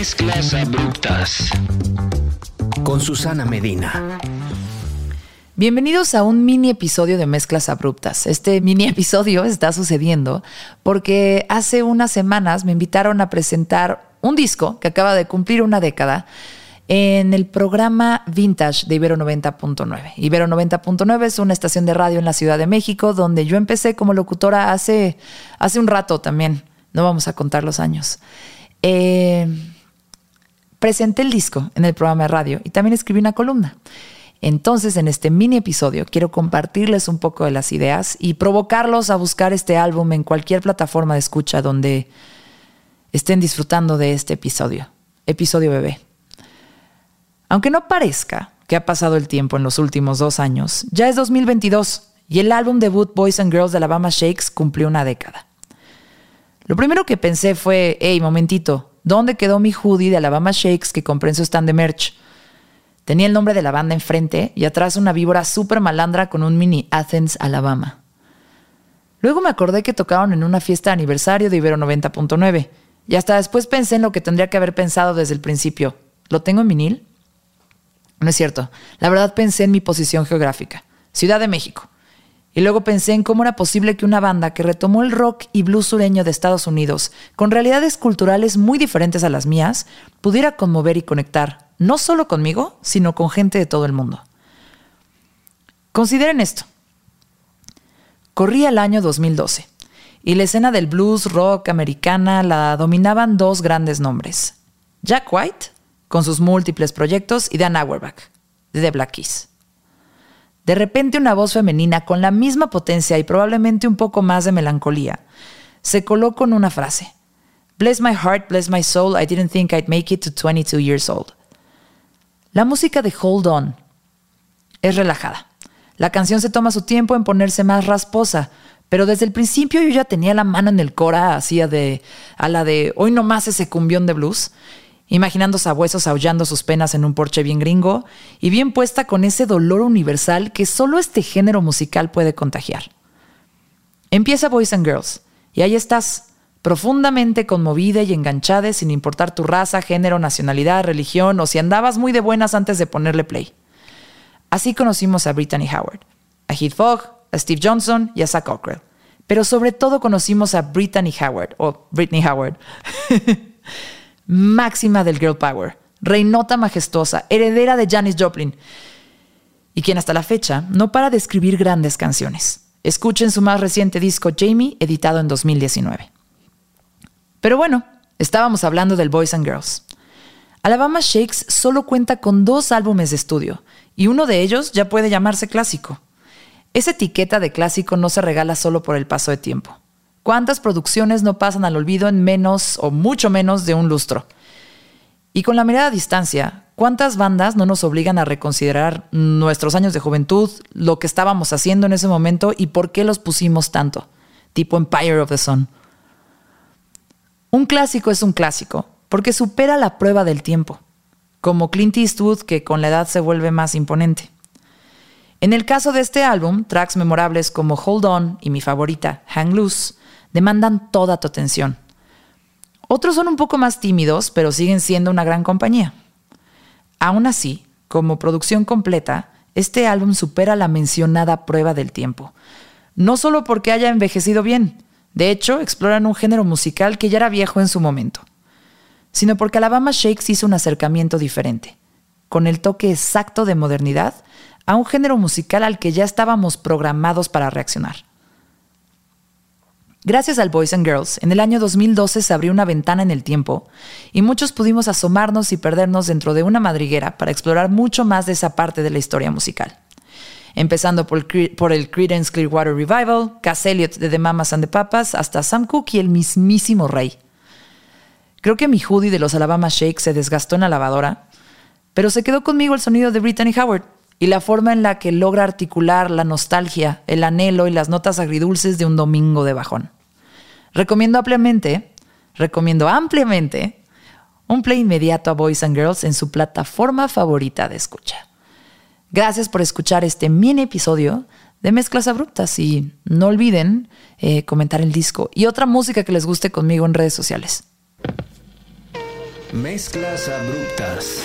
Mezclas abruptas. Con Susana Medina. Bienvenidos a un mini episodio de Mezclas Abruptas. Este mini episodio está sucediendo porque hace unas semanas me invitaron a presentar un disco que acaba de cumplir una década en el programa Vintage de Ibero 90.9. Ibero 90.9 es una estación de radio en la Ciudad de México donde yo empecé como locutora hace, hace un rato también. No vamos a contar los años. Eh, presenté el disco en el programa de radio y también escribí una columna. Entonces, en este mini episodio quiero compartirles un poco de las ideas y provocarlos a buscar este álbum en cualquier plataforma de escucha donde estén disfrutando de este episodio, episodio bebé. Aunque no parezca que ha pasado el tiempo en los últimos dos años, ya es 2022 y el álbum debut Boys and Girls de Alabama Shakes cumplió una década. Lo primero que pensé fue, hey, momentito, ¿dónde quedó mi hoodie de Alabama Shakes que compré en su stand de merch? Tenía el nombre de la banda enfrente y atrás una víbora súper malandra con un mini Athens, Alabama. Luego me acordé que tocaron en una fiesta de aniversario de Ibero 90.9 y hasta después pensé en lo que tendría que haber pensado desde el principio. ¿Lo tengo en vinil? No es cierto. La verdad pensé en mi posición geográfica. Ciudad de México. Y luego pensé en cómo era posible que una banda que retomó el rock y blues sureño de Estados Unidos, con realidades culturales muy diferentes a las mías, pudiera conmover y conectar, no solo conmigo, sino con gente de todo el mundo. Consideren esto. Corría el año 2012 y la escena del blues rock americana la dominaban dos grandes nombres. Jack White, con sus múltiples proyectos, y Dan Auerbach, de The Black Keys. De repente una voz femenina con la misma potencia y probablemente un poco más de melancolía se coló con una frase. Bless my heart, bless my soul, I didn't think I'd make it to 22 years old. La música de Hold On es relajada. La canción se toma su tiempo en ponerse más rasposa, pero desde el principio yo ya tenía la mano en el cora, hacía de a la de hoy nomás ese cumbión de blues, imaginando sabuesos aullando sus penas en un porche bien gringo y bien puesta con ese dolor universal que solo este género musical puede contagiar. Empieza Boys and Girls, y ahí estás, profundamente conmovida y enganchada sin importar tu raza, género, nacionalidad, religión o si andabas muy de buenas antes de ponerle play. Así conocimos a Brittany Howard, a Heath Fogg, a Steve Johnson y a Zach Cockrell. Pero sobre todo conocimos a Brittany Howard, o Britney Howard. máxima del girl power, reinota majestuosa, heredera de Janis Joplin, y quien hasta la fecha no para de escribir grandes canciones. Escuchen su más reciente disco Jamie, editado en 2019. Pero bueno, estábamos hablando del Boys and Girls. Alabama Shakes solo cuenta con dos álbumes de estudio, y uno de ellos ya puede llamarse clásico. Esa etiqueta de clásico no se regala solo por el paso de tiempo. ¿Cuántas producciones no pasan al olvido en menos o mucho menos de un lustro? Y con la mirada a distancia, ¿cuántas bandas no nos obligan a reconsiderar nuestros años de juventud, lo que estábamos haciendo en ese momento y por qué los pusimos tanto? Tipo Empire of the Sun. Un clásico es un clásico, porque supera la prueba del tiempo, como Clint Eastwood que con la edad se vuelve más imponente. En el caso de este álbum, tracks memorables como Hold On y mi favorita, Hang Loose, demandan toda tu atención. Otros son un poco más tímidos, pero siguen siendo una gran compañía. Aún así, como producción completa, este álbum supera la mencionada prueba del tiempo. No solo porque haya envejecido bien, de hecho, exploran un género musical que ya era viejo en su momento, sino porque Alabama Shakes hizo un acercamiento diferente, con el toque exacto de modernidad a un género musical al que ya estábamos programados para reaccionar. Gracias al Boys and Girls, en el año 2012 se abrió una ventana en el tiempo y muchos pudimos asomarnos y perdernos dentro de una madriguera para explorar mucho más de esa parte de la historia musical. Empezando por, el Creedence Clearwater Revival, Cass Elliot de The Mamas and the Papas, hasta Sam Cooke y el mismísimo Rey. Creo que mi hoodie de los Alabama Shakes se desgastó en la lavadora, pero se quedó conmigo el sonido de Brittany Howard y la forma en la que logra articular la nostalgia, el anhelo y las notas agridulces de un domingo de bajón. Recomiendo ampliamente, recomiendo ampliamente un play inmediato a Boys and Girls en su plataforma favorita de escucha. Gracias por escuchar este mini episodio de Mezclas Abruptas y no olviden eh, comentar el disco y otra música que les guste conmigo en redes sociales. Mezclas abruptas.